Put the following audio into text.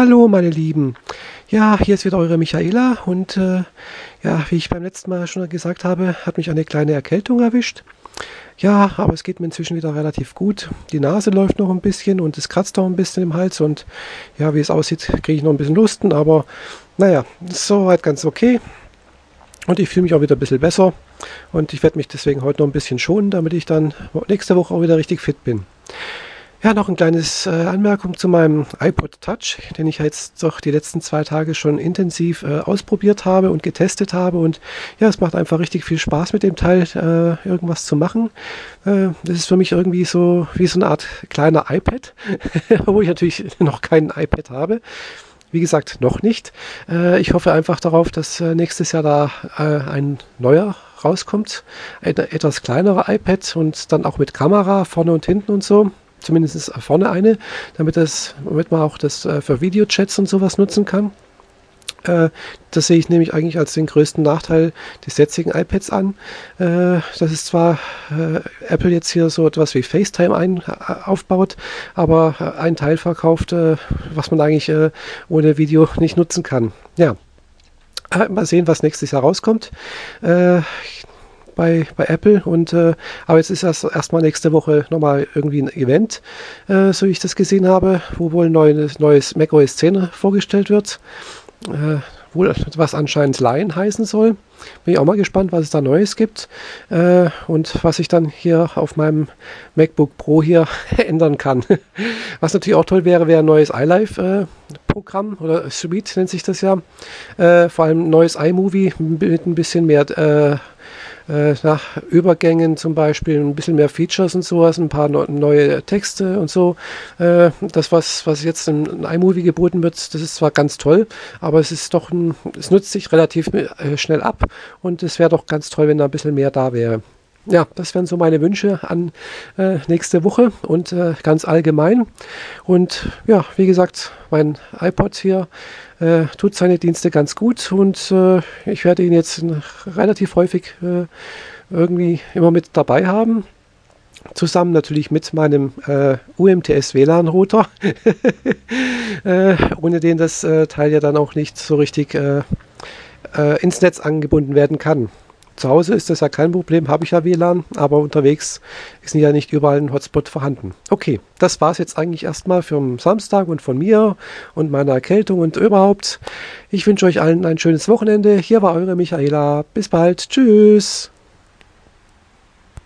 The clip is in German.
Hallo meine Lieben. Ja, hier ist wieder eure Michaela und äh, ja, wie ich beim letzten Mal schon gesagt habe, hat mich eine kleine Erkältung erwischt. Ja, aber es geht mir inzwischen wieder relativ gut. Die Nase läuft noch ein bisschen und es kratzt auch ein bisschen im Hals und ja, wie es aussieht, kriege ich noch ein bisschen Lusten, aber naja, soweit ganz okay. Und ich fühle mich auch wieder ein bisschen besser und ich werde mich deswegen heute noch ein bisschen schonen, damit ich dann nächste Woche auch wieder richtig fit bin. Ja, noch ein kleines äh, Anmerkung zu meinem iPod Touch, den ich jetzt doch die letzten zwei Tage schon intensiv äh, ausprobiert habe und getestet habe. Und ja, es macht einfach richtig viel Spaß mit dem Teil, äh, irgendwas zu machen. Äh, das ist für mich irgendwie so wie so eine Art kleiner iPad, wo ich natürlich noch kein iPad habe. Wie gesagt, noch nicht. Äh, ich hoffe einfach darauf, dass äh, nächstes Jahr da ein neuer rauskommt. Ein etwas kleinerer iPad und dann auch mit Kamera vorne und hinten und so zumindest vorne eine, damit, das, damit man auch das äh, für Videochats und sowas nutzen kann. Äh, das sehe ich nämlich eigentlich als den größten Nachteil des jetzigen iPads an. Äh, das ist zwar äh, Apple jetzt hier so etwas wie FaceTime ein, aufbaut, aber ein Teil verkauft, was man eigentlich ohne Video nicht nutzen kann. Ja, mal sehen, was nächstes Jahr rauskommt bei, bei Apple. Und äh, aber jetzt ist erst erstmal nächste Woche nochmal irgendwie ein Event, äh, so wie ich das gesehen habe, wo wohl ein neues, neues macOS 10 vorgestellt wird. Äh, wohl was anscheinend Lion heißen soll. Bin ich auch mal gespannt, was es da Neues gibt äh, und was ich dann hier auf meinem MacBook Pro hier ändern kann. Was natürlich auch toll wäre, wäre ein neues iLife-Programm äh, oder Suite nennt sich das ja. Äh, vor allem ein neues iMovie mit ein bisschen mehr äh, nach Übergängen zum Beispiel, ein bisschen mehr Features und sowas, ein paar neue Texte und so. Äh, das, was, was jetzt in, iMovie geboten wird, das ist zwar ganz toll, aber es ist doch ein, es nutzt sich relativ äh, schnell ab und es wäre doch ganz toll, wenn da ein bisschen mehr da wäre ja, das wären so meine Wünsche an äh, nächste Woche und äh, ganz allgemein. Und ja, wie gesagt, mein iPod hier äh, tut seine Dienste ganz gut und äh, ich werde ihn jetzt relativ häufig äh, irgendwie immer mit dabei haben. Zusammen natürlich mit meinem äh, UMTS WLAN-Router, ohne den das Teil ja dann auch nicht so richtig ins Netz angebunden werden kann. Zu Hause ist das ja kein Problem, habe ich ja WLAN, aber unterwegs ist ja nicht überall ein Hotspot vorhanden. Okay, das war es jetzt eigentlich erstmal für Samstag und von mir und meiner Erkältung und überhaupt. Ich wünsche euch allen ein schönes Wochenende. Hier war eure Michaela. Bis bald. Tschüss.